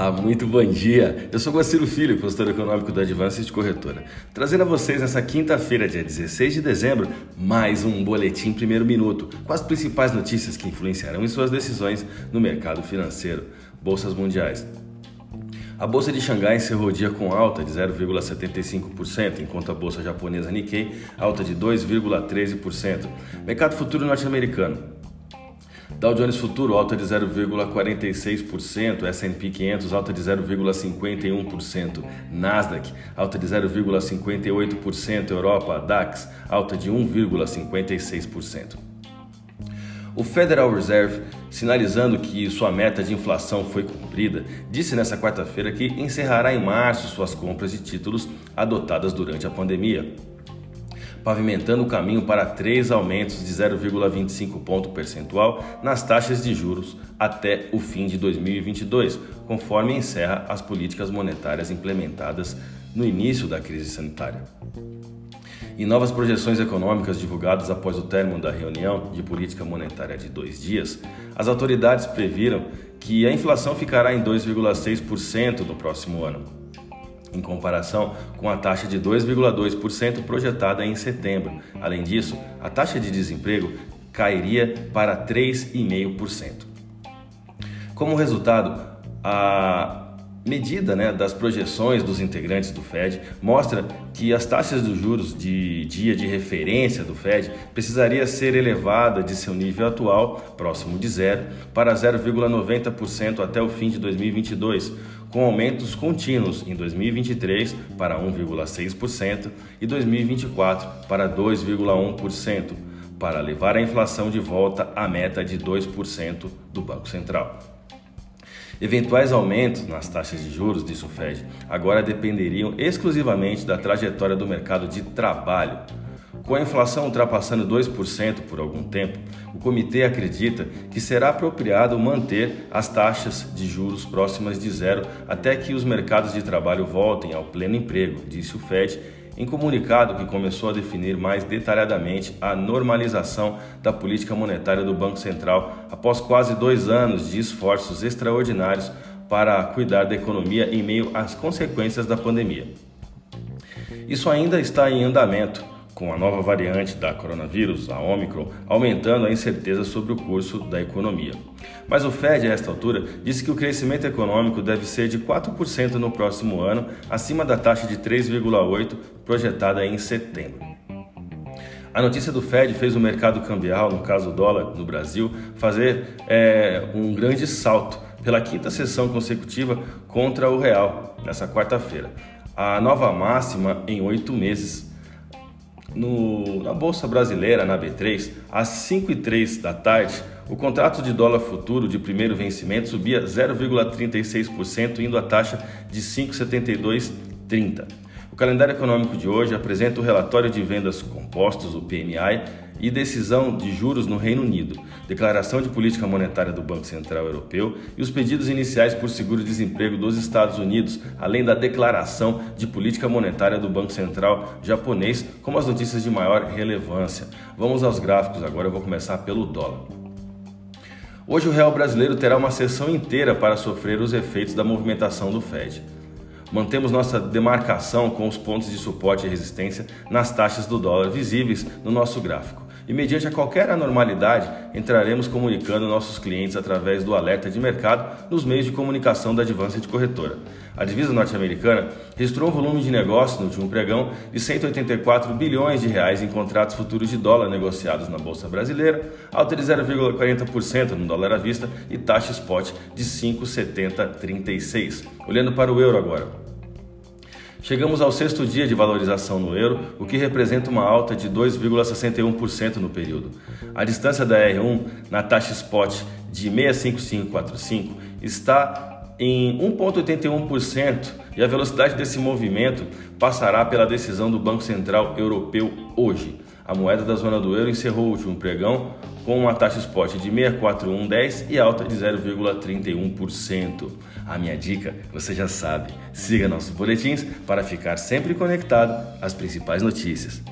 Olá, muito bom dia. Eu sou Guaciro Filho, consultor econômico da Advanced Corretora, trazendo a vocês nessa quinta-feira, dia 16 de dezembro, mais um boletim primeiro minuto com as principais notícias que influenciarão em suas decisões no mercado financeiro. Bolsas mundiais. A bolsa de Xangai encerrou o dia com alta de 0,75%, enquanto a bolsa japonesa Nikkei alta de 2,13%. Mercado futuro norte-americano. Dow Jones Futuro alta de 0,46%, S&P 500 alta de 0,51%, Nasdaq alta de 0,58%, Europa DAX alta de 1,56%. O Federal Reserve, sinalizando que sua meta de inflação foi cumprida, disse nesta quarta-feira que encerrará em março suas compras de títulos adotadas durante a pandemia pavimentando o caminho para três aumentos de 0,25 ponto percentual nas taxas de juros até o fim de 2022, conforme encerra as políticas monetárias implementadas no início da crise sanitária. Em novas projeções econômicas divulgadas após o término da reunião de política monetária de dois dias, as autoridades previram que a inflação ficará em 2,6% no próximo ano, em comparação com a taxa de 2,2% projetada em setembro. Além disso, a taxa de desemprego cairia para 3,5%. Como resultado, a medida né, das projeções dos integrantes do Fed mostra que as taxas dos juros de dia de referência do Fed precisaria ser elevada de seu nível atual, próximo de zero, para 0,90% até o fim de 2022, com aumentos contínuos em 2023 para 1,6% e 2024 para 2,1%, para levar a inflação de volta à meta de 2% do Banco Central. Eventuais aumentos nas taxas de juros, disse o Fed, agora dependeriam exclusivamente da trajetória do mercado de trabalho. Com a inflação ultrapassando 2% por algum tempo, o comitê acredita que será apropriado manter as taxas de juros próximas de zero até que os mercados de trabalho voltem ao pleno emprego, disse o Fed em comunicado que começou a definir mais detalhadamente a normalização da política monetária do Banco Central após quase dois anos de esforços extraordinários para cuidar da economia em meio às consequências da pandemia. Isso ainda está em andamento, com a nova variante da coronavírus, a Omicron, aumentando a incerteza sobre o curso da economia. Mas o Fed, a esta altura, disse que o crescimento econômico deve ser de 4% no próximo ano, acima da taxa de 3,8% projetada em setembro. A notícia do Fed fez o mercado cambial, no caso o dólar no Brasil, fazer é, um grande salto pela quinta sessão consecutiva contra o real nessa quarta-feira. A nova máxima em oito meses no, na Bolsa Brasileira, na B3, às 5 e 3 da tarde, o contrato de dólar futuro de primeiro vencimento subia 0,36%, indo à taxa de 5,7230. O calendário econômico de hoje apresenta o relatório de vendas compostos, o PMI, e decisão de juros no Reino Unido, declaração de política monetária do Banco Central Europeu e os pedidos iniciais por seguro-desemprego dos Estados Unidos, além da declaração de política monetária do Banco Central japonês, como as notícias de maior relevância. Vamos aos gráficos agora, eu vou começar pelo dólar. Hoje o real brasileiro terá uma sessão inteira para sofrer os efeitos da movimentação do Fed. Mantemos nossa demarcação com os pontos de suporte e resistência nas taxas do dólar visíveis no nosso gráfico. E mediante a qualquer anormalidade, entraremos comunicando nossos clientes através do alerta de mercado nos meios de comunicação da Advanced Corretora. A divisa norte-americana registrou um volume de negócio no último pregão de 184 bilhões de reais em contratos futuros de dólar negociados na bolsa brasileira, alta de 0,40% no dólar à vista e taxa spot de 5,7036. Olhando para o euro agora. Chegamos ao sexto dia de valorização no euro, o que representa uma alta de 2,61% no período. A distância da R1 na taxa spot de 65545 está em 1,81% e a velocidade desse movimento passará pela decisão do Banco Central Europeu hoje. A moeda da zona do euro encerrou o último pregão com uma taxa spot de 64110 e alta de 0,31%. A minha dica, você já sabe, siga nossos boletins para ficar sempre conectado às principais notícias.